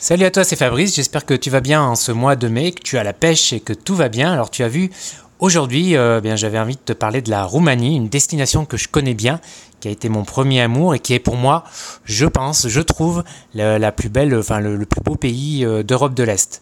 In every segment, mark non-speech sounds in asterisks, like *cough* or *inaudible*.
Salut à toi, c'est Fabrice. J'espère que tu vas bien en ce mois de mai, que tu as la pêche et que tout va bien. Alors, tu as vu, aujourd'hui, euh, bien, j'avais envie de te parler de la Roumanie, une destination que je connais bien, qui a été mon premier amour et qui est pour moi, je pense, je trouve, la, plus belle, le, plus beau pays euh, d'Europe de l'Est.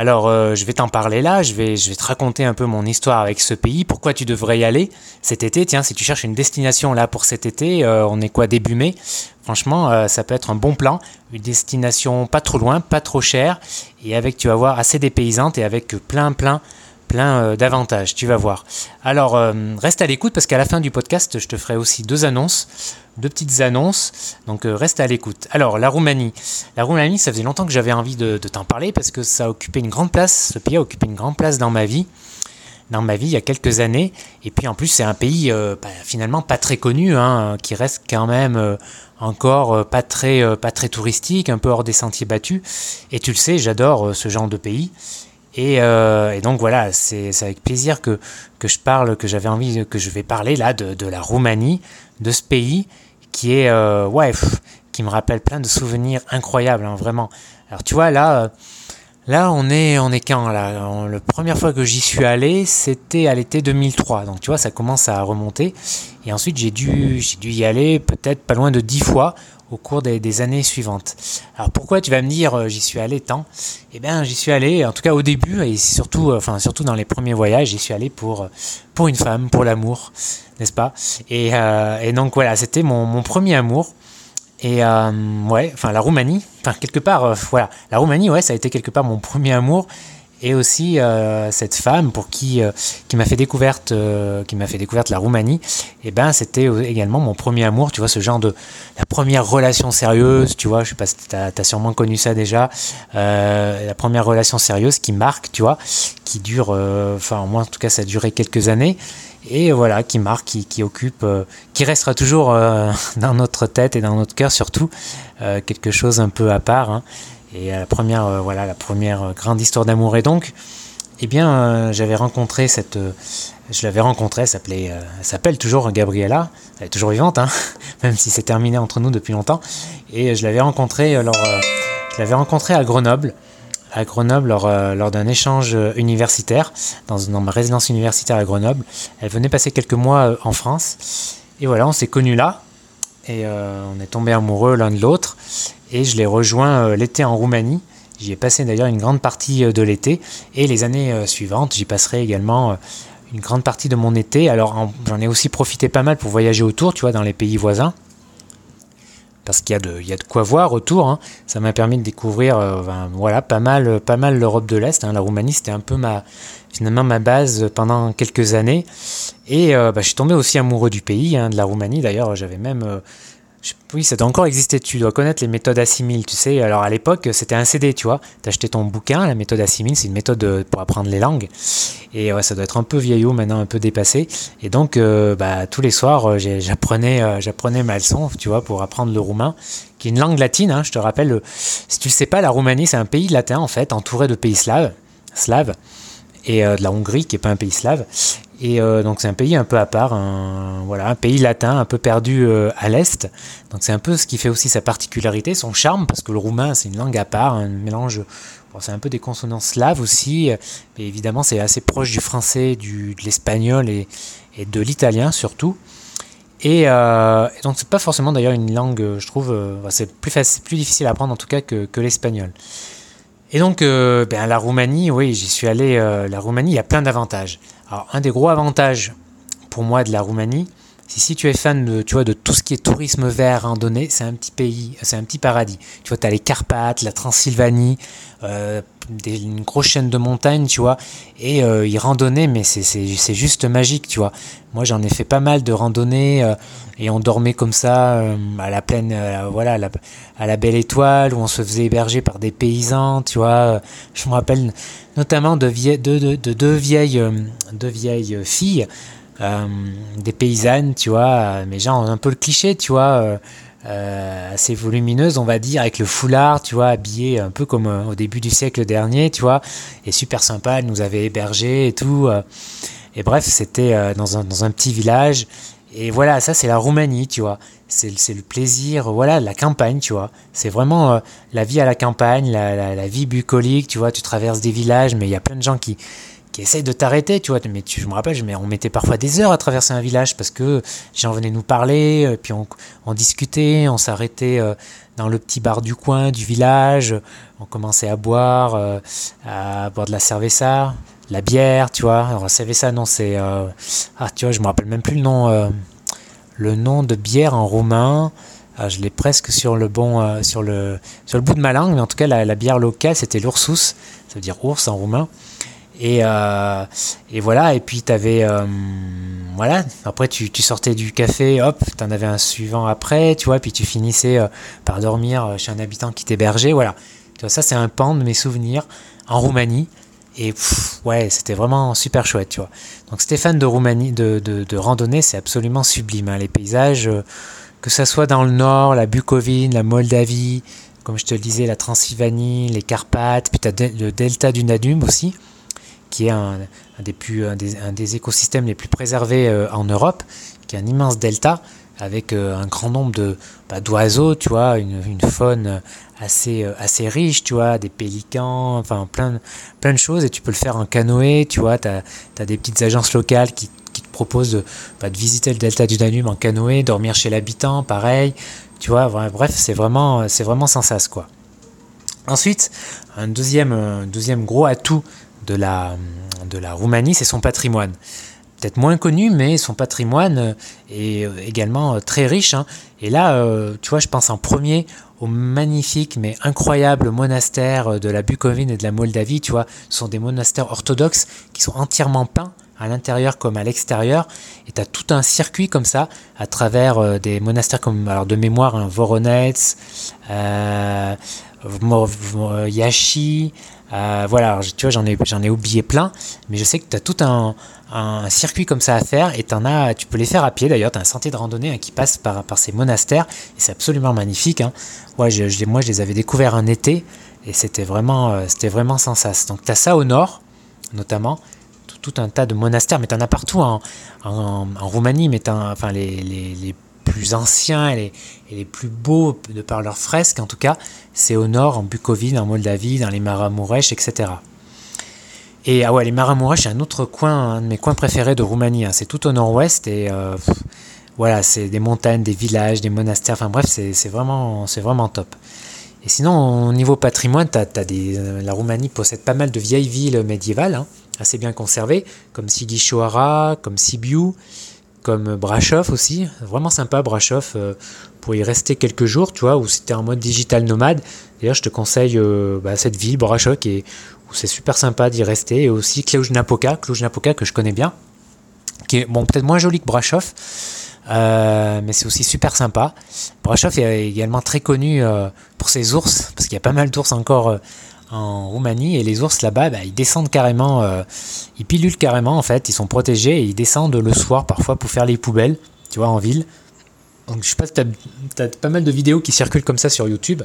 Alors, euh, je vais t'en parler là, je vais, te raconter un peu mon histoire avec ce pays, pourquoi tu devrais y aller cet été. Tiens, si tu cherches une destination là pour cet été, euh, on est quoi, début mai? Franchement, euh, ça peut être un bon plan. Une destination pas trop loin, pas trop chère, et avec, tu vas voir, assez dépaysante et avec plein, plein plein euh, d'avantages, tu vas voir. Alors, euh, reste à l'écoute parce qu'à la fin du podcast, je te ferai aussi deux annonces, deux petites annonces. Donc, euh, reste à l'écoute. Alors, la Roumanie. La Roumanie, ça faisait longtemps que j'avais envie de, t'en parler parce que ça a occupé une grande place, ce pays a occupé une grande place dans ma vie. Dans ma vie, il y a quelques années. Et puis en plus, c'est un pays finalement pas très connu, hein, qui reste quand même encore pas très, pas très touristique, un peu hors des sentiers battus. Et tu le sais, j'adore ce genre de pays. Euh, et, donc voilà, c'est avec plaisir que, je parle, que j'avais envie, que je vais parler là de, la Roumanie, de ce pays qui est, euh, ouais, qui me rappelle plein de souvenirs incroyables, hein, vraiment. Alors tu vois là, euh, là on est, on est quand là? La première fois que j'y suis allé, c'était à l'été 2003. Donc tu vois, ça commence à remonter. Et ensuite j'ai dû, dû y aller peut-être pas loin de dix fois au cours des, années suivantes. Alors pourquoi tu vas me dire euh, j'y suis allé tant? Eh bien j'y suis allé, en tout cas au début et surtout, euh, enfin surtout dans les premiers voyages, j'y suis allé pour euh, pour une femme, pour l'amour, n'est-ce pas? Et, donc voilà, c'était mon, mon, premier amour. Et ouais, enfin la Roumanie, enfin quelque part, voilà, la Roumanie, ouais, ça a été quelque part mon premier amour et aussi euh, cette femme pour qui euh, qui m'a fait découverte euh, qui m'a fait découverte la Roumanie et eh ben c'était également mon premier amour tu vois ce genre de la première relation sérieuse tu vois je sais pas si t'as as sûrement connu ça déjà la première relation sérieuse qui marque tu vois qui dure enfin moi en tout cas ça a duré quelques années et voilà qui marque qui, occupe qui restera toujours *laughs* dans notre tête et dans notre cœur surtout quelque chose un peu à part hein. Et la première, euh, voilà, la première euh, grande histoire d'amour. Et donc, eh bien, euh, j'avais rencontré cette, je l'avais rencontrée, elle s'appelait, s'appelle toujours Gabriella, elle est toujours vivante, hein, *laughs* même si c'est terminé entre nous depuis longtemps. Et je l'avais rencontrée, alors, je l'avais rencontrée à Grenoble, à Grenoble lors, lors d'un échange universitaire, dans, dans, ma résidence universitaire à Grenoble. Elle venait passer quelques mois en France. Et voilà, on s'est connus là. Et on est tombés amoureux l'un de l'autre et je l'ai rejoint euh, l'été en Roumanie. J'y ai passé d'ailleurs une grande partie euh, de l'été et les années euh, suivantes, j'y passerai également une grande partie de mon été. Alors j'en ai aussi profité pas mal pour voyager autour, tu vois, dans les pays voisins. Parce qu'il y, a de, quoi voir autour. Hein. Ça m'a permis de découvrir voilà, pas mal, pas mal l'Europe de l'Est. Hein. La Roumanie, c'était un peu ma, finalement ma base pendant quelques années. Et bah, je suis tombé aussi amoureux du pays, hein, de la Roumanie. D'ailleurs, j'avais même oui, ça doit encore exister. Tu dois connaître les méthodes assimile. Tu sais, alors à l'époque, c'était un CD, tu vois. T'achetais ton bouquin, la méthode assimile, c'est une méthode euh, pour apprendre les langues. Et ouais, ça doit être un peu vieillot maintenant, un peu dépassé. Et donc, euh, bah, tous les soirs, euh, j'apprenais, j'apprenais ma leçon, tu vois, pour apprendre le roumain, qui est une langue latine. Hein, je te rappelle, si tu le sais pas, la Roumanie, c'est un pays latin en fait, entouré de pays slaves, slaves et de la Hongrie, qui est pas un pays slave. Et euh, donc c'est un pays un peu à part, un, voilà, un pays latin un peu perdu euh, à l'est. Donc c'est un peu ce qui fait aussi sa particularité, son charme, parce que le roumain c'est une langue à part, un mélange, c'est un peu des consonances slaves aussi, mais évidemment c'est assez proche du français, de l'espagnol et, de l'italien surtout. Et, euh, et donc c'est pas forcément d'ailleurs une langue, je trouve, c'est plus, difficile à apprendre en tout cas que, l'espagnol. Et donc, euh, ben, la Roumanie, oui, j'y suis allé. Euh, la Roumanie, il y a plein d'avantages. Alors, un des gros avantages pour moi de la Roumanie, si tu es fan de, tu vois, de tout ce qui est tourisme vert, randonnée, c'est un petit pays, c'est un petit paradis. Tu vois, tu as les Carpates, la Transylvanie, euh, une grosse chaîne de montagnes, tu vois, et euh, y randonner, mais c'est juste magique, tu vois. Moi, j'en ai fait pas mal de randonnées, euh, et on dormait comme ça, euh, à la pleine, voilà, à la, à la, belle étoile, où on se faisait héberger par des paysans, tu vois. Je me rappelle notamment de, de, de, de deux, vieilles, deux vieilles filles, des paysannes, tu vois, mais genre un peu le cliché, tu vois euh, assez volumineuse, on va dire, avec le foulard, tu vois, habillée un peu comme euh, au début du siècle dernier, tu vois, et super sympa, elle nous avait hébergés et tout. Euh. et bref, c'était dans un, petit village, Et voilà, ça c'est la Roumanie, tu vois. C'est le plaisir, voilà, la campagne, tu vois. C'est vraiment euh, la vie à la campagne, la, vie bucolique, tu vois. Tu traverses des villages, mais il y a plein de gens qui, qui essayent de t'arrêter, tu vois. Mais tu, je me rappelle, on mettait parfois des heures à traverser un village parce que les gens venaient nous parler, euh, puis on, discutait, on s'arrêtait euh, dans le petit bar du coin, du village, on commençait à boire, à boire de la cerveza la bière, tu vois. Alors, ça, non, c'est. Euh, ah, tu vois, je me rappelle même plus le nom, euh, le nom de bière en roumain. Ah, je l'ai presque sur le bon, euh, sur le, sur le bout de ma langue, mais en tout cas, la, bière locale, c'était l'oursus, ça veut dire ours en roumain. Et, et voilà, et puis tu avais. voilà, après tu, tu, sortais du café, hop, tu en avais un suivant après, tu vois, puis tu finissais par dormir chez un habitant qui t'hébergeait, voilà. Tu vois, ça, c'est un pan de mes souvenirs en Roumanie. Et ouais, c'était vraiment super chouette, tu vois. Donc Stéphane de Roumanie, de, de, randonnée, c'est absolument sublime. Hein. Les paysages, euh, que ça soit dans le nord, la Bucovine, la Moldavie, comme je te le disais, la Transylvanie, les Carpates, puis tu as le delta du Danube aussi, qui est un, des, plus, un des, écosystèmes les plus préservés euh, en Europe, qui est un immense delta avec euh, un grand nombre de bah, d'oiseaux, tu vois, une, une, faune assez euh, assez riche, tu vois, des pélicans, enfin plein plein de choses et tu peux le faire en canoë, tu vois, as, des petites agences locales qui, qui te proposent de, bah, de, visiter le delta du Danube en canoë, dormir chez l'habitant, pareil, tu vois, bref, c'est vraiment c'est vraiment sans sas quoi. Ensuite, un deuxième deuxième gros atout de la de la Roumanie, c'est son patrimoine peut-être moins connu, mais son patrimoine euh, est euh, également euh, très riche. Hein. Et là, tu vois, je pense en premier aux magnifiques mais incroyables monastères de la Bucovine et de la Moldavie. Tu vois, ce sont des monastères orthodoxes qui sont entièrement peints à l'intérieur comme à l'extérieur. Et tu as tout un circuit comme ça à travers des monastères comme, alors de mémoire, hein, Voronets, euh, Yashi. Voilà, tu vois, j'en ai, j'en ai oublié plein, mais je sais que tu as tout un, circuit comme ça à faire et en as, tu peux les faire à pied d'ailleurs, tu as un sentier de randonnée hein, qui passe par, par ces monastères et c'est absolument magnifique. Hein. moi je les avais découverts un été et c'était vraiment, euh, c'était vraiment sans sas. Donc tu as ça au nord notamment, tout, un tas de monastères, mais tu en as partout en, en, Roumanie, mais enfin, les, les, les, plus anciens et les, plus beaux de par leurs fresques en tout cas, c'est au nord, en Bucovine, en Moldavie, dans les Maramuresh, etc. Et ah ouais, les Maramuresh, c'est un autre coin, un de mes coins préférés de Roumanie. Hein. C'est tout au nord-ouest et euh, voilà, c'est des montagnes, des villages, des monastères. Enfin bref, c'est vraiment, vraiment top. Et sinon, au niveau patrimoine, as, des, euh, la Roumanie possède pas mal de vieilles villes médiévales, hein, assez bien conservées, comme Sighișoara, comme Sibiu, comme aussi. Vraiment sympa, Brashov, euh, pour y rester quelques jours, tu vois, ou si tu es en mode digital nomade. D'ailleurs, je te conseille bah, cette ville, Brashov, qui est où c'est super sympa d'y rester. Et aussi Cluj-Napoca, Cluj-Napoca que je connais bien, qui est bon, peut-être moins joli que Brashov, euh, mais c'est aussi super sympa. Brashov est également très connu euh, pour ses ours, parce qu'il y a pas mal d'ours encore euh, en Roumanie, et les ours là-bas, bah, ils descendent carrément, ils pilulent carrément en fait, ils sont protégés, et ils descendent le soir parfois pour faire les poubelles, tu vois, en ville. Donc je sais pas tu as, pas mal de vidéos qui circulent comme ça sur YouTube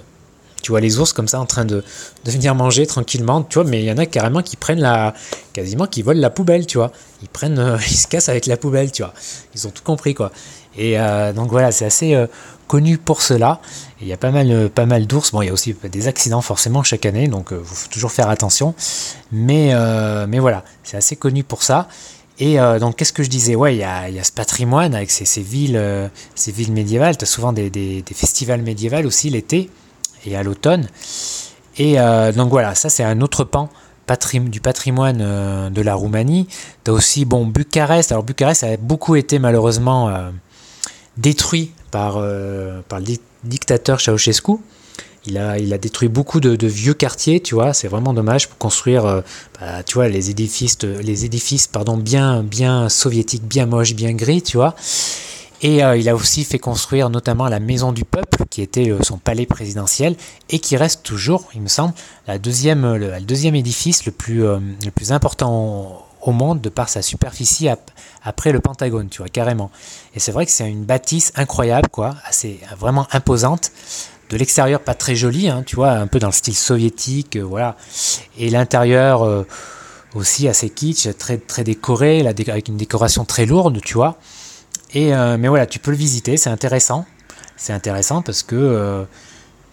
tu vois les ours comme ça en train de, de venir manger tranquillement, tu vois, mais il y en a carrément qui prennent la, quasiment qui volent la poubelle, tu vois. Ils prennent, euh, *laughs* ils se cassent avec la poubelle, tu vois. Ils ont tout compris, quoi. Et euh, donc voilà, c'est assez euh, connu pour cela. Il y a pas mal, pas mal d'ours. Bon, il y a aussi des accidents forcément chaque année, donc il faut toujours faire attention. Mais, mais voilà, c'est assez connu pour ça. Et donc, qu'est-ce que je disais? Ouais, il y a, ce patrimoine avec ces, villes, villes médiévales. Tu as souvent des, festivals médiévaux aussi l'été et à l'automne. Et euh, donc voilà, ça c'est un autre pan du patrimoine euh, de la Roumanie. Tu as aussi bon, Bucarest. Alors Bucarest a beaucoup été malheureusement euh, détruit par, par le dictateur Ceausescu. Il a, il a détruit beaucoup de, vieux quartiers, tu vois, c'est vraiment dommage pour construire, bah, tu vois, les édifices, les édifices pardon, bien, bien soviétiques, bien moches, bien gris, tu vois. Et euh, il a aussi fait construire notamment la Maison du Peuple, qui était euh, son palais présidentiel, et qui reste toujours, il me semble, la deuxième, le, deuxième édifice le plus, euh, le plus important au, monde de par sa superficie après le Pentagone, tu vois, carrément. Et c'est vrai que c'est une bâtisse incroyable, quoi, assez vraiment imposante. De l'extérieur, pas très jolie, hein, tu vois, un peu dans le style soviétique, voilà. Et l'intérieur aussi assez kitsch, très, très décoré, avec une décoration très lourde, tu vois. Et, mais voilà, tu peux le visiter, c'est intéressant. C'est intéressant parce que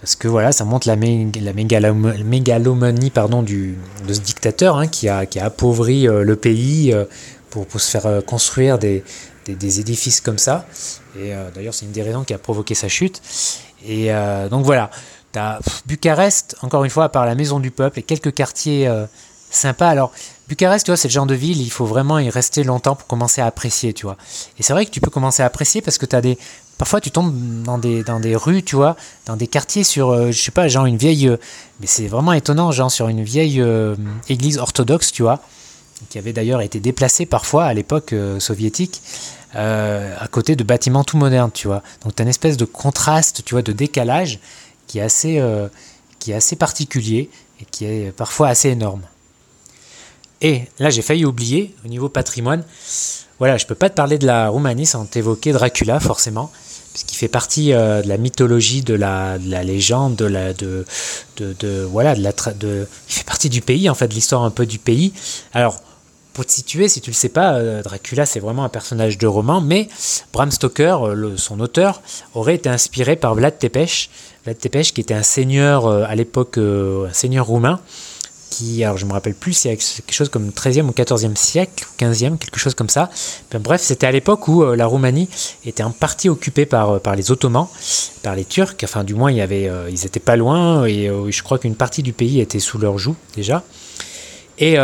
parce que voilà, ça montre la, mégalomanie pardon, du, de ce dictateur hein, qui, a, qui a appauvri euh, le pays euh, pour, pour, se faire euh, construire des, des, édifices comme ça. Et d'ailleurs, c'est une des raisons qui a provoqué sa chute. Et donc voilà, tu as Bucarest, encore une fois, à part la maison du peuple et quelques quartiers sympas. Alors, Bucarest, tu vois, c'est le genre de ville, il faut vraiment y rester longtemps pour commencer à apprécier, tu vois. Et c'est vrai que tu peux commencer à apprécier parce que tu as des, Parfois, tu tombes dans des, dans des rues, tu vois, dans des quartiers sur, euh, je sais pas, genre une vieille. Euh, mais c'est vraiment étonnant, genre sur une vieille euh, église orthodoxe, tu vois, qui avait d'ailleurs été déplacée parfois à l'époque soviétique, à côté de bâtiments tout modernes, tu vois. Donc, tu as une espèce de contraste, tu vois, de décalage qui est assez, qui est assez particulier et qui est parfois assez énorme. Et là, j'ai failli oublier, au niveau patrimoine, voilà, je peux pas te parler de la Roumanie sans t'évoquer Dracula, forcément puisqu'il fait partie euh, de la mythologie, de la, légende, de la, voilà, de, il fait partie du pays en fait, de l'histoire un peu du pays. Alors pour te situer, si tu le sais pas, euh, Dracula c'est vraiment un personnage de roman, mais Bram Stoker, euh, son auteur, aurait été inspiré par Vlad Tepes, Vlad Tepes qui était un seigneur à l'époque, un seigneur roumain qui, alors je me rappelle plus, c'est quelque chose comme 13e ou 14e siècle, ou 15e, quelque chose comme ça. bref, c'était à l'époque où euh, la Roumanie était en partie occupée par, euh, par les Ottomans, par les Turcs, enfin du moins il avait, euh, ils étaient pas loin, et je crois qu'une partie du pays était sous leur joug déjà. Et,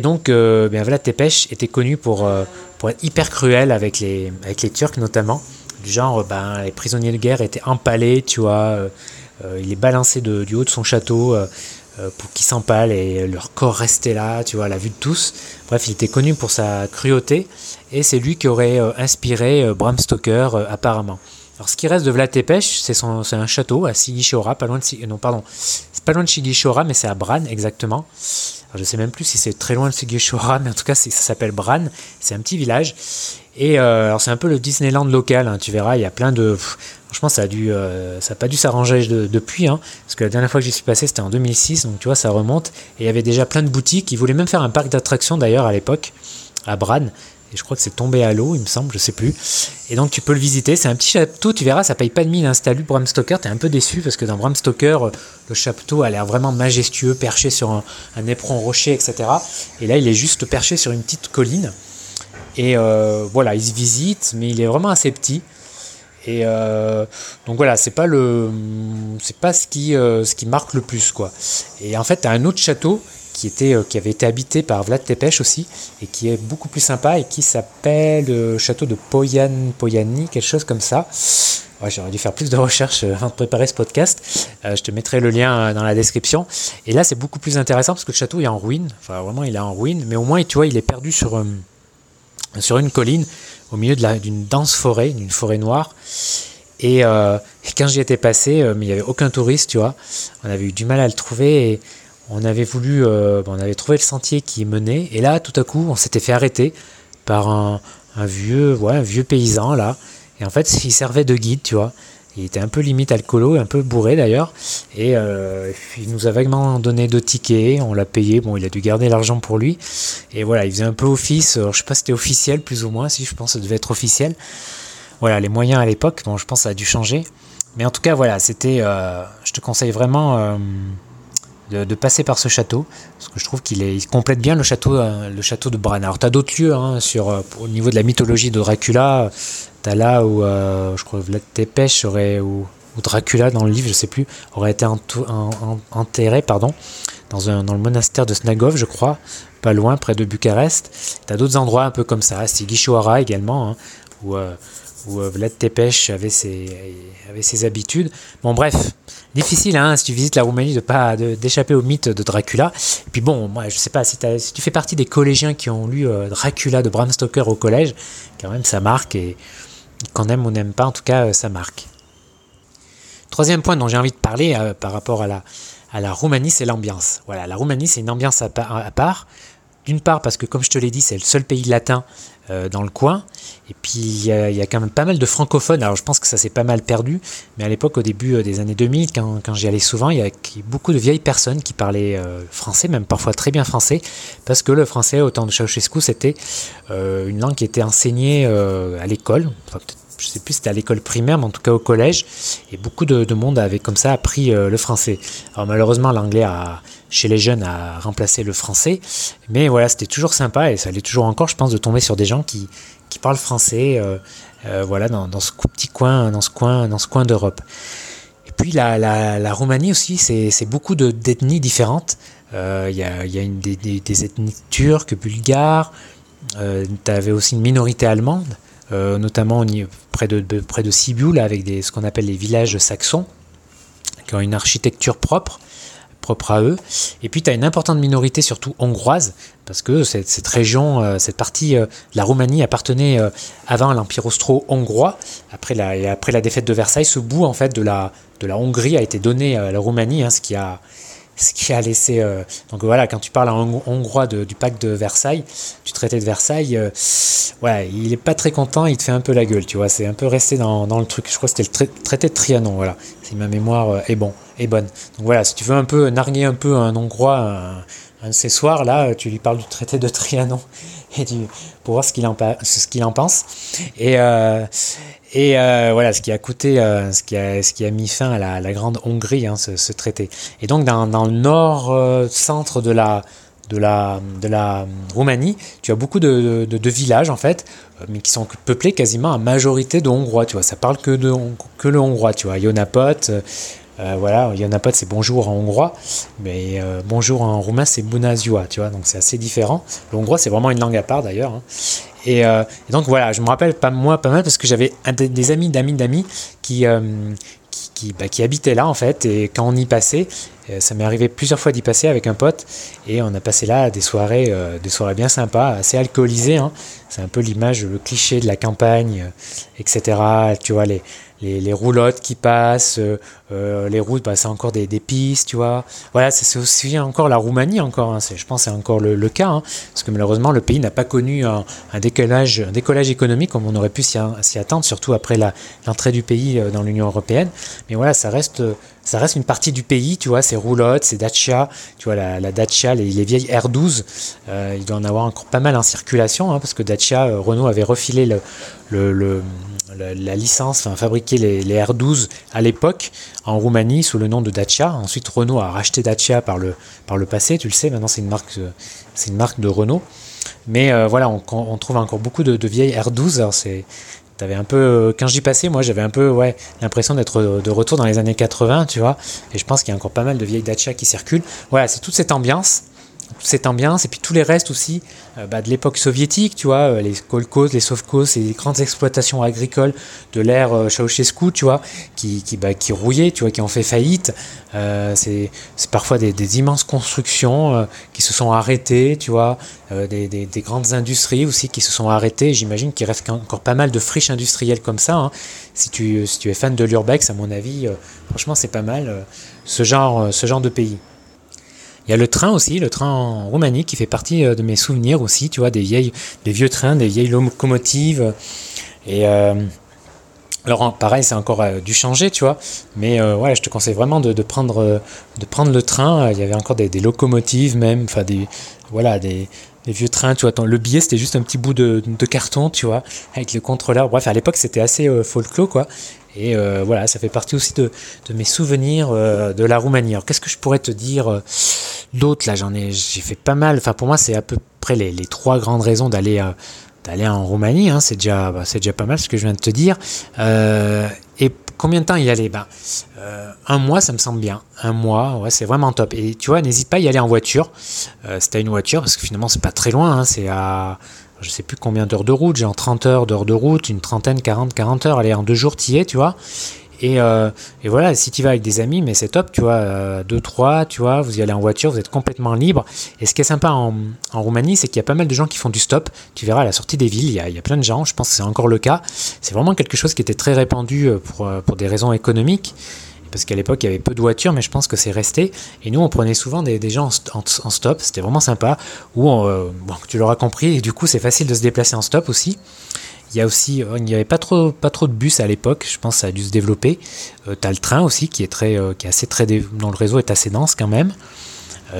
donc bien, Vlad Tepes était connu pour, pour être hyper cruel avec les, avec les Turcs notamment. Du genre, ben, les prisonniers de guerre étaient empalés, tu vois, il balançait de, du haut de son château pour qu'ils s'empalent et leur corps restait là, tu vois, à la vue de tous. Bref, il était connu pour sa cruauté et c'est lui qui aurait euh, inspiré euh, Bram Stoker apparemment. Alors, ce qui reste de Vlad Tepes, c'est un château à Sigishora, pas loin de non pardon, c'est pas loin de Sigishora, mais c'est à Bran exactement. Je sais même plus si c'est très loin de Sigishora, mais en tout cas, ça s'appelle Bran. C'est un petit village et alors c'est un peu le Disneyland local. Hein, tu verras, il y a plein de Franchement, ça a dû, euh, pas dû s'arranger depuis, hein, parce que la dernière fois que j'y suis passé, c'était en 2006, donc tu vois, ça remonte. Et il y avait déjà plein de boutiques. Ils voulaient même faire un parc d'attractions d'ailleurs à l'époque, à Bran. Je crois que c'est tombé à l'eau, il me semble, je sais plus. Et donc tu peux le visiter. C'est un petit château, tu verras, ça paye pas de mine. Hein. Bram Stoker, tu es un peu déçu parce que dans Bram Stoker, euh, le château a l'air vraiment majestueux, perché sur un, éperon rocher, etc. Et là, il est juste perché sur une petite colline. Et euh, voilà, il se visite, mais il est vraiment assez petit. Et euh, donc voilà, c'est pas pas ce qui, marque le plus. Et en fait, tu as un autre château qui était, euh, qui avait été habité par Vlad Tepes aussi et qui est beaucoup plus sympa et qui s'appelle le château de Poyan, Poyani, quelque chose comme ça. J'aurais dû faire plus de *laughs* recherches avant de préparer ce podcast. je te mettrai le lien dans la description. Et là, c'est beaucoup plus intéressant parce que le château est en ruine. Enfin, vraiment, il est en ruine. Mais au moins, tu vois, il est perdu sur, sur une colline au milieu d'une dense forêt, d'une forêt noire. Et, euh, quand j'y étais passé, euh, mais il n'y avait aucun touriste, tu vois. On avait eu du mal à le trouver on avait voulu, euh, on avait trouvé le sentier qui menait. Et là, tout à coup, on s'était fait arrêter par un, vieux, un vieux paysan là. Et en fait, il servait de guide, tu vois. Il était un peu limite alcoolo, un peu bourré d'ailleurs. Et euh, il nous a vaguement donné deux tickets, on l'a payé. Bon, il a dû garder l'argent pour lui. Et voilà, il faisait un peu office. je sais pas si c'était officiel, plus ou moins. Si, je pense que ça devait être officiel. Voilà, les moyens à l'époque, bon, je pense que ça a dû changer. Mais en tout cas, voilà, c'était. Euh, je te conseille vraiment euh, de, passer par ce château. Parce que je trouve qu'il il complète bien le château, le château de Bran. Alors, tu as d'autres lieux hein, sur, au niveau de la mythologie de Dracula. T'as là où, euh, je crois, Vlad aurait, ou, Dracula dans le livre, je sais plus, aurait été enterré pardon, dans, un, dans le monastère de Snagov, je crois, pas loin, près de Bucarest. T'as d'autres endroits un peu comme ça, Stigishuara également, hein, où, euh, euh, Vlad Tepes avait ses, habitudes. Bon, bref, difficile, hein, si tu visites la Roumanie, de pas d'échapper au mythe de Dracula. Et puis bon, moi, je sais pas, si, tu fais partie des collégiens qui ont lu Dracula de Bram Stoker au collège, quand même, ça marque et qu'on aime ou n'aime pas, en tout cas, euh, ça marque. Troisième point dont j'ai envie de parler euh, par rapport à la Roumanie, c'est l'ambiance. Voilà, la Roumanie, c'est une ambiance à, part. d'une part parce que, comme je te l'ai dit, c'est le seul pays latin euh, dans le coin. Et puis, il y, a, quand même pas mal de francophones. Alors, je pense que ça s'est pas mal perdu. Mais à l'époque, au début euh, des années 2000, quand, quand j'y allais souvent, il y a beaucoup de vieilles personnes qui parlaient euh, français, même parfois très bien français. Parce que le français, au temps de Ceausescu, c'était une langue qui était enseignée à l'école. Je sais plus si c'était à l'école primaire, mais en tout cas au collège. Et beaucoup de, de monde avait comme ça appris le français. Alors malheureusement, l'anglais a, chez les jeunes à remplacer le français. Mais voilà, c'était toujours sympa et ça l'est toujours encore, je pense, de tomber sur des gens qui, parlent français, euh, euh, voilà, dans, ce petit coin, dans ce coin, dans ce coin d'Europe. Et puis la, Roumanie aussi, c'est beaucoup d'ethnies différentes. Euh, il y, a, a des, des, ethnies turques, bulgares. tu avais aussi une minorité allemande, notamment près de, près de Sibiu, là, avec ce qu'on appelle les villages saxons, qui ont une architecture propre propre à eux. Et puis tu as une importante minorité, surtout hongroise, parce que cette, région, euh, cette partie euh, de la Roumanie appartenait euh, avant à l'Empire austro-hongrois. Après la, après la défaite de Versailles, ce bout en fait de la, de la Hongrie a été donné à la Roumanie, hein, ce qui a ce qui a laissé. donc voilà, quand tu parles en hongrois du pacte de Versailles, du traité de Versailles, ouais, il est pas très content, il te fait un peu la gueule, tu vois. C'est un peu resté dans, dans, le truc. Je crois que c'était le traité de Trianon, voilà. Si ma mémoire est bon est bonne. Donc voilà, si tu veux un peu narguer un peu un Hongrois un, un de ces soirs, là, tu lui parles du traité de Trianon *laughs* pour voir ce qu'il en, pense. Et, euh, euh, voilà, ce qui a coûté, euh, ce, qui a, mis fin à la, grande Hongrie, hein, ce, traité. Et donc dans, le nord-centre de la, Roumanie, tu as beaucoup de, villages en fait, mais qui sont peuplés quasiment à majorité de Hongrois, tu vois, ça parle que, le hongrois, tu vois, Yonapot, euh, voilà, il y en a pas c'est bonjour en hongrois, mais euh, bonjour en roumain c'est bună tu vois, donc c'est assez différent. Le hongrois c'est vraiment une langue à part d'ailleurs. Hein. Euh, et, donc voilà, je me rappelle pas moi pas mal parce que j'avais des amis d'amis d'amis qui, qui, bah, qui, habitaient là en fait, et quand on y passait, ça m'est arrivé plusieurs fois d'y passer avec un pote, et on a passé là des soirées, des soirées bien sympas, assez alcoolisées. Hein. C'est un peu l'image, le cliché de la campagne, etc. Tu vois les les, roulottes qui passent, euh, euh, les routes, bah, c'est encore des, pistes, tu vois. Voilà, c'est aussi encore la Roumanie, encore. Hein, je pense c'est encore le, cas, hein, parce que malheureusement, le pays n'a pas connu un, décollage, un décollage économique comme on aurait pu s'y attendre, surtout après l'entrée du pays euh, dans l'Union européenne. Mais voilà, ça reste ça reste une partie du pays, tu vois, c'est roulottes, c'est Dacia, tu vois, la, Dacia, les, les, vieilles R12, il doit en avoir encore pas mal en circulation, hein, parce que Dacia, Renault avait refilé la, licence, enfin, fabriquer les, les R12 à l'époque en Roumanie sous le nom de Dacia. Ensuite, Renault a racheté Dacia par le, par le passé, tu le sais, maintenant c'est une marque, c'est une marque de Renault. Mais euh, voilà, on, trouve encore beaucoup de, vieilles R12. Alors c'est, T'avais un peu, quand j'y passais, moi, j'avais un peu, ouais, l'impression d'être de retour dans les années 80, tu vois. Et je pense qu'il y a encore pas mal de vieilles Dacia qui circulent. Voilà, c'est toute cette ambiance cette ambiance et puis tous les restes aussi euh, bah, de l'époque soviétique, tu vois, euh, les kolkhozes, les sovkhozes, les grandes exploitations agricoles de l'ère euh, Ceausescu, tu vois, qui, qui, bah, qui rouillaient, tu vois, qui ont fait faillite. c'est parfois des, immenses constructions qui se sont arrêtées, tu vois, des, des, grandes industries aussi qui se sont arrêtées. J'imagine qu'il reste encore pas mal de friches industrielles comme ça. Hein. Si, tu, si tu es fan de l'urbex, à mon avis, franchement, c'est pas mal ce, genre, ce genre de pays. Il y a le train aussi, le train en Roumanie qui fait partie euh, de mes souvenirs aussi, tu vois, des vieilles, des vieux trains, des vieilles locomotives. Et euh, alors pareil, c'est encore euh, dû changer, tu vois, mais ouais, je te conseille vraiment de, prendre, de prendre le train. Il y avait encore des, locomotives même, enfin des, voilà, des, vieux trains, tu vois. Le billet, c'était juste un petit bout de, carton, tu vois, avec le contrôleur. Bref, à l'époque, c'était assez folklore, quoi. Et voilà, ça fait partie aussi de, mes souvenirs de la Roumanie. Alors, qu'est-ce que je pourrais te dire D'autres, là, j'en ai, j'ai fait pas mal. Enfin, pour moi, c'est à peu près les, trois grandes raisons d'aller euh, d'aller en Roumanie. Hein. C'est déjà, bah, c'est déjà pas mal ce que je viens de te dire. Euh, et combien de temps y aller? Ben, Un mois, ça me semble bien. Un mois, ouais, c'est vraiment top. Et tu vois, n'hésite pas à y aller en voiture. Euh, si une voiture, parce que finalement, c'est pas très loin. Hein. c'est à, je sais plus combien d'heures de route. J'ai en 30 heures d'heures de route, une trentaine, 40, 40 heures. Allez, en deux jours, y es, tu vois. Euh, et, voilà, si tu vas avec des amis, mais c'est top, tu vois, euh, deux, trois, tu vois, vous y allez en voiture, vous êtes complètement libre. Et ce qui est sympa en, Roumanie, c'est qu'il y a pas mal de gens qui font du stop. Tu verras à la sortie des villes, il y a, plein de gens, je pense que c'est encore le cas. C'est vraiment quelque chose qui était très répandu euh, pour, pour des raisons économiques parce qu'à l'époque il y avait peu de voitures, mais je pense que c'est resté. Et nous, on prenait souvent des, gens en, stop, c'était vraiment sympa. Ou bon, tu l'auras compris, et du coup, c'est facile de se déplacer en stop aussi. Il y a aussi, il n'y avait pas trop, pas trop de bus à l'époque, je pense que ça a dû se développer. tu as le train aussi qui est, très, qui est assez très, dans le réseau est assez dense quand même.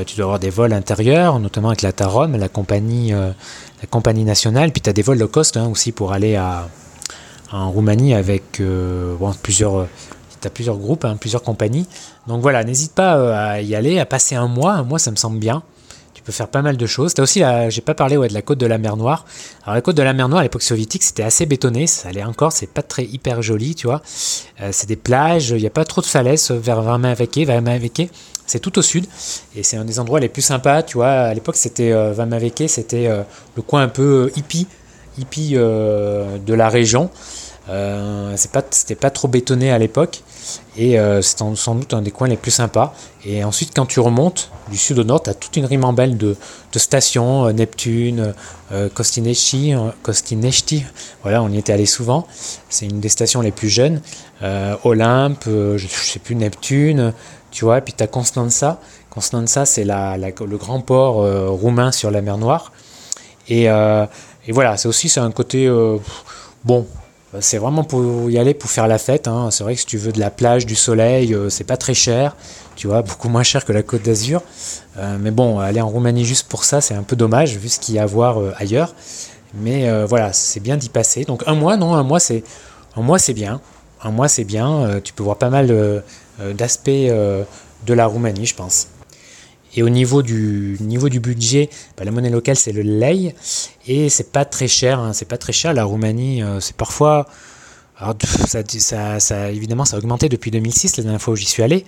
tu dois avoir des vols intérieurs, notamment avec la Tarom, la compagnie, la compagnie nationale. Puis tu as des vols low cost hein, aussi pour aller à, en Roumanie avec euh, plusieurs, plusieurs groupes, hein, plusieurs compagnies. Donc voilà, n'hésite pas euh, à y aller, à passer un mois. Un mois, ça me semble bien. Tu peux faire pas mal de choses. Tu as aussi, j'ai pas parlé ouais, de la côte de la mer Noire. Alors la côte de la mer Noire à l'époque soviétique, c'était assez bétonné. Ça allait encore, c'est pas très hyper joli, tu vois. Euh, c'est des plages, il n'y a pas trop de falaises vers Vamaveke. c'est tout au sud et c'est un des endroits les plus sympas, tu vois. À l'époque, c'était euh, c'était le coin un peu hippie, hippie de la région. Euh, c'était pas trop bétonné à l'époque et euh, c'est sans doute un des coins les plus sympas. Et ensuite, quand tu remontes du sud au nord, tu as toute une ribambelle de, de stations, euh, Neptune, euh, Kostineshti, voilà, on y était allé souvent. C'est une des stations les plus jeunes. Olympe, je, sais plus, Neptune, tu vois, et puis tu as Constanza. Constanza, c'est la, le grand port roumain sur la mer Noire. Et, et voilà, c'est aussi un côté bon, c'est vraiment pour y aller pour faire la fête. Hein. C'est vrai que si tu veux de la plage, du soleil, euh, c'est pas très cher. Tu vois, beaucoup moins cher que la Côte d'Azur. Euh, mais bon, aller en Roumanie juste pour ça, c'est un peu dommage vu ce qu'il y a à voir ailleurs. Mais voilà, c'est bien d'y passer. Donc un mois, non, un mois c'est un mois c'est bien. Un mois c'est bien. tu peux voir pas mal d'aspects de la Roumanie, je pense. Et au niveau du, niveau du budget, bah, la monnaie locale c'est le lei et c'est pas très cher. Hein, c'est pas très cher. La Roumanie, euh, c'est parfois. Ça, évidemment, ça a augmenté depuis 2006, la dernière fois où j'y suis allé.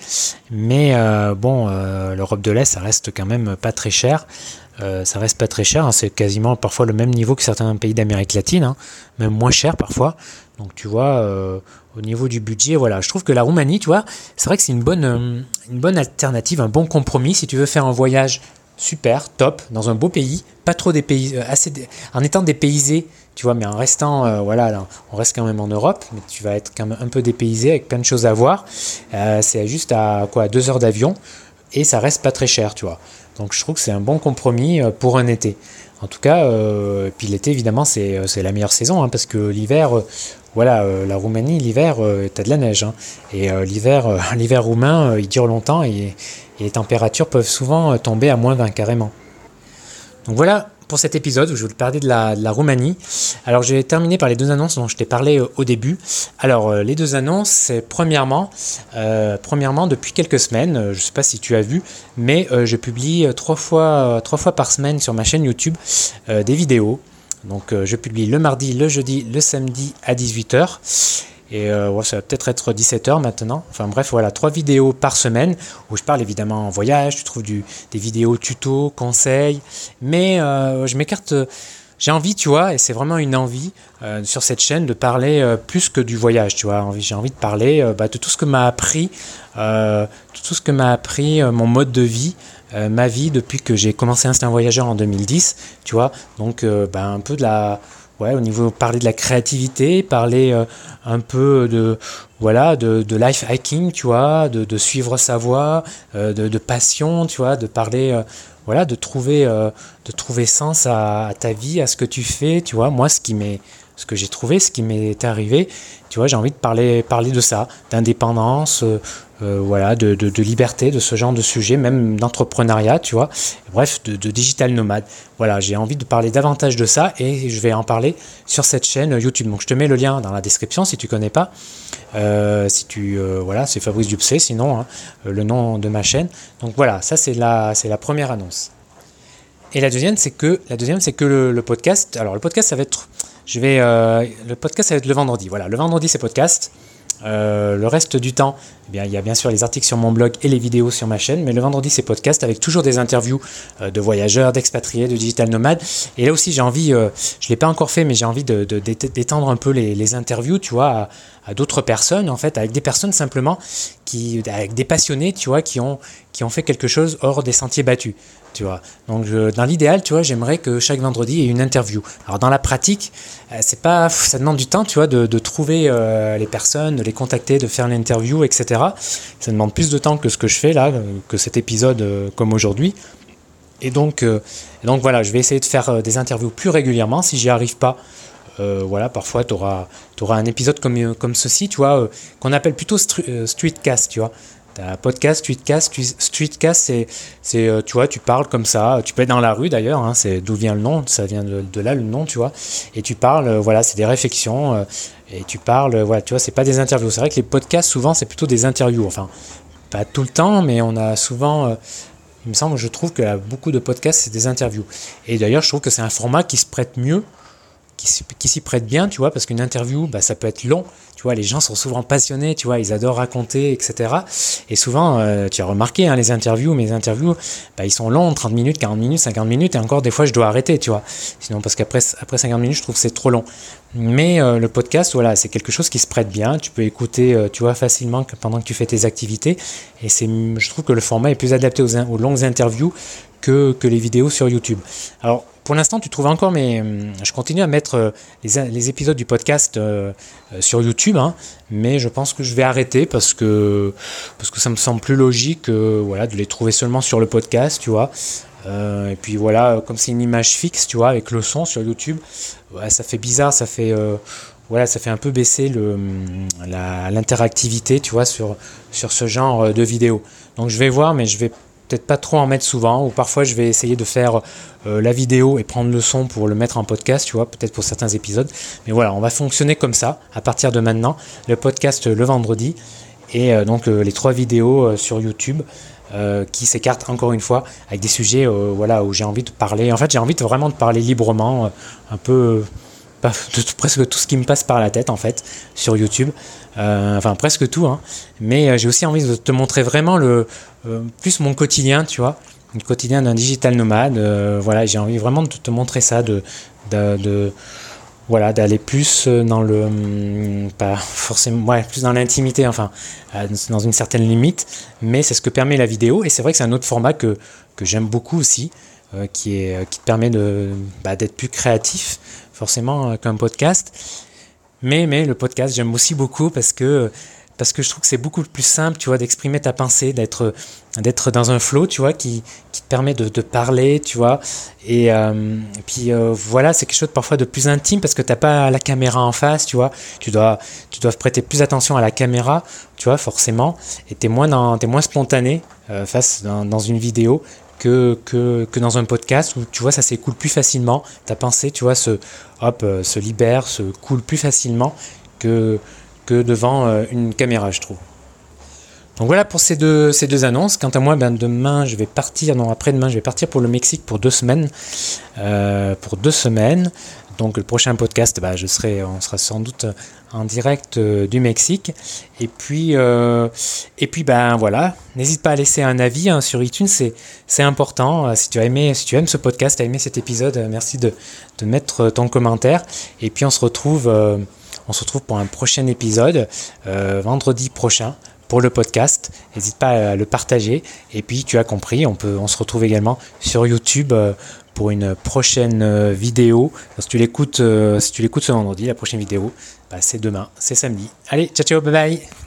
Mais euh, bon, euh, l'Europe de l'Est, ça reste quand même pas très cher. ça reste pas très cher. Hein, c'est quasiment parfois le même niveau que certains pays d'Amérique latine, hein, même moins cher parfois. Donc tu vois, au niveau du budget, voilà, je trouve que la Roumanie, tu vois, c'est vrai que c'est une bonne, euh, une bonne alternative, un bon compromis si tu veux faire un voyage super, top, dans un beau pays, pas trop dépaysé, euh, assez, en étant dépaysé, tu vois, mais en restant, euh, voilà, on reste quand même en Europe, mais tu vas être quand même un peu dépaysé avec plein de choses à voir. c'est juste à quoi, deux heures d'avion et ça reste pas très cher, tu vois. Donc je trouve que c'est un bon compromis pour un été. En tout cas, euh, puis l'été évidemment c'est la meilleure saison hein, parce que l'hiver, voilà, euh, la Roumanie, l'hiver, euh, tu as de la neige. Hein. et euh, l'hiver, *laughs* l'hiver roumain, il dure longtemps et, les températures peuvent souvent tomber à moins 20 carrément. Donc voilà pour cet épisode où je vous parlais de la, Roumanie. Alors je vais terminer par les deux annonces dont je t'ai parlé au début. Alors les deux annonces, c'est premièrement, depuis quelques semaines, je ne sais pas si tu as vu, mais je publie trois fois par semaine sur ma chaîne YouTube des vidéos donc euh, je publie le mardi, le jeudi, le samedi à 18h. Et euh, ça va peut-être être 17h maintenant. Enfin bref, voilà, trois vidéos par semaine où je parle évidemment en voyage, tu trouves des vidéos tutos, conseils, mais euh, je m'écarte. J'ai envie, tu vois, et c'est vraiment une envie sur cette chaîne de parler plus que du voyage, tu vois. J'ai envie de parler bah, de tout ce que m'a appris, tout ce que m'a appris mon mode de vie, euh, ma vie depuis que j'ai commencé Instinct Voyageur en 2010, tu vois. Donc, euh, ben, un peu de la. Ouais, au niveau parler de la créativité, parler euh, un peu de voilà de, life hacking, tu vois, de, suivre sa voie, de, de, passion, tu vois, de parler voilà, de trouver de trouver sens à, à, ta vie, à ce que tu fais, tu vois. Moi, ce qui m'est ce que j'ai trouvé, ce qui m'est arrivé, tu vois, j'ai envie de parler, parler de ça, d'indépendance, euh, euh, voilà, de, de, liberté, de ce genre de sujet, même d'entrepreneuriat, tu vois, bref, de, digital nomade. Voilà, j'ai envie de parler davantage de ça et je vais en parler sur cette chaîne YouTube. Donc je te mets le lien dans la description si tu connais pas. Euh, si tu, voilà, c'est Fabrice Dupsé, sinon, hein, le nom de ma chaîne. Donc voilà, ça c'est la, c'est la première annonce. Et la deuxième, c'est que la deuxième, c'est que le, le podcast. Alors le podcast, ça va être je vais, euh, le podcast, ça va être le vendredi. Voilà, le vendredi, c'est podcast. Euh, le reste du temps, eh bien, il y a bien sûr les articles sur mon blog et les vidéos sur ma chaîne, mais le vendredi c'est podcast avec toujours des interviews euh, de voyageurs, d'expatriés, de digital nomades. Et là aussi j'ai envie, je ne l'ai pas encore fait, mais j'ai envie d'étendre un peu les, interviews, tu vois, à, d'autres personnes en fait, avec des personnes simplement qui, avec des passionnés, tu vois, qui ont fait quelque chose hors des sentiers battus Donc dans l'idéal, tu vois, j'aimerais que chaque vendredi il y ait une interview. Alors dans la pratique, euh, c'est pas, ça demande du temps, tu vois, de, trouver euh, les personnes, de les contacter, de faire l'interview, etc. Ça demande plus de temps que ce que je fais là, que cet épisode comme aujourd'hui. Et donc, donc voilà, je vais essayer de faire des interviews plus régulièrement. Si j'y arrive pas, voilà, parfois tu auras, auras, un épisode comme, comme ceci, tu vois, qu'on appelle plutôt streetcast, tu vois. T'as podcast. Streetcast, c'est, c'est, euh, tu vois, tu parles comme ça. Tu peux être dans la rue d'ailleurs, hein, c'est d'où vient le nom, ça vient de, là le nom, tu vois. Et tu parles, euh, voilà, c'est des réflexions. Euh, et tu parles, voilà, tu vois, c'est pas des interviews. C'est vrai que les podcasts, souvent, c'est plutôt des interviews. Enfin, pas tout le temps, mais on a souvent. il me semble, je trouve que beaucoup de podcasts, c'est des interviews. Et d'ailleurs, je trouve que c'est un format qui se prête mieux qui, s'y prête bien, tu vois, parce qu'une interview, bah, ça peut être long, tu vois, les gens sont souvent passionnés, tu vois, ils adorent raconter, etc. Et souvent, euh, tu as remarqué, hein, les interviews, mes interviews, bah, ils sont longs, 30 minutes, 40 minutes, 50 minutes, et encore des fois, je dois arrêter, tu vois. Sinon, parce qu'après après 50 minutes, je trouve que c'est trop long. Mais euh, le podcast, voilà, c'est quelque chose qui se prête bien, tu peux écouter, euh, tu vois, facilement pendant que tu fais tes activités, et c'est, je trouve que le format est plus adapté aux, aux longues interviews que, que les vidéos sur YouTube. Alors, pour l'instant, tu trouves encore, mais hum, je continue à mettre euh, les, épisodes du podcast euh, euh, sur YouTube, hein, mais je pense que je vais arrêter parce que, parce que ça me semble plus logique voilà, de les trouver seulement sur le podcast, tu vois. et puis voilà, comme c'est une image fixe, tu vois, avec le son sur YouTube, ça fait bizarre, ça fait, voilà, ça fait un peu baisser hum, l'interactivité, tu vois, sur, sur ce genre de vidéo. Donc je vais voir, mais je vais peut-être pas trop en mettre souvent, ou parfois je vais essayer de faire euh, la vidéo et prendre le son pour le mettre en podcast, tu vois, peut-être pour certains épisodes. Mais voilà, on va fonctionner comme ça à partir de maintenant. Le podcast le vendredi et euh, donc euh, les trois vidéos sur YouTube. qui s'écartent encore une fois avec des sujets voilà, où j'ai envie de parler. En fait, j'ai envie vraiment de parler librement, un peu de presque tout ce qui me passe par la tête en fait sur YouTube. Euh, enfin presque tout, hein. mais euh, j'ai aussi envie de te montrer vraiment le euh, plus mon quotidien, tu vois, le quotidien d'un digital nomade. voilà, j'ai envie vraiment de te montrer ça, de, voilà, d'aller plus dans le, hum, pas forcément, ouais, plus dans l'intimité, enfin, dans une certaine limite, mais c'est ce que permet la vidéo, et c'est vrai que c'est un autre format que, que j'aime beaucoup aussi, qui, est, qui te permet de, bah, d'être plus créatif, forcément, qu'un podcast. Mais, mais le podcast, j'aime aussi beaucoup parce que, parce que je trouve que c'est beaucoup plus simple, tu vois, d'exprimer ta pensée, d'être, d'être dans un flow, tu vois, qui, qui te permet de, parler, tu vois. Et, euh, puis euh, voilà, c'est quelque chose parfois de plus intime parce que tu n'as pas la caméra en face, tu vois. Tu dois, tu dois prêter plus attention à la caméra, tu vois, forcément. Et tu es, es, moins spontané euh, face dans, une vidéo que, que, que, dans un podcast où tu vois ça s'écoule plus facilement. Ta pensée, tu vois, se, hop, euh, se libère, se coule plus facilement que, que devant euh, une caméra, je trouve. Donc voilà pour ces deux, ces deux annonces. Quant à moi, ben demain, je vais partir, non, après-demain, je vais partir pour le Mexique pour deux semaines. Euh, pour deux semaines. Donc le prochain podcast, bah, je serai, on sera sans doute en direct euh, du Mexique. Et puis, euh, et puis ben voilà, n'hésite pas à laisser un avis hein, sur iTunes, c'est, c'est important. Euh, si tu as aimé, si tu aimes ce podcast, as aimé cet épisode, merci de, mettre ton commentaire. Et puis on se retrouve, on se retrouve pour un prochain épisode vendredi prochain pour le podcast. N'hésite pas à le partager. Et puis, tu as compris, on, peut, on se retrouve également sur YouTube pour une prochaine euh, vidéo. Si tu l'écoutes, euh, si tu l'écoutes ce vendredi, la prochaine vidéo, bah, c'est demain, c'est samedi. Allez, ciao ciao, bye bye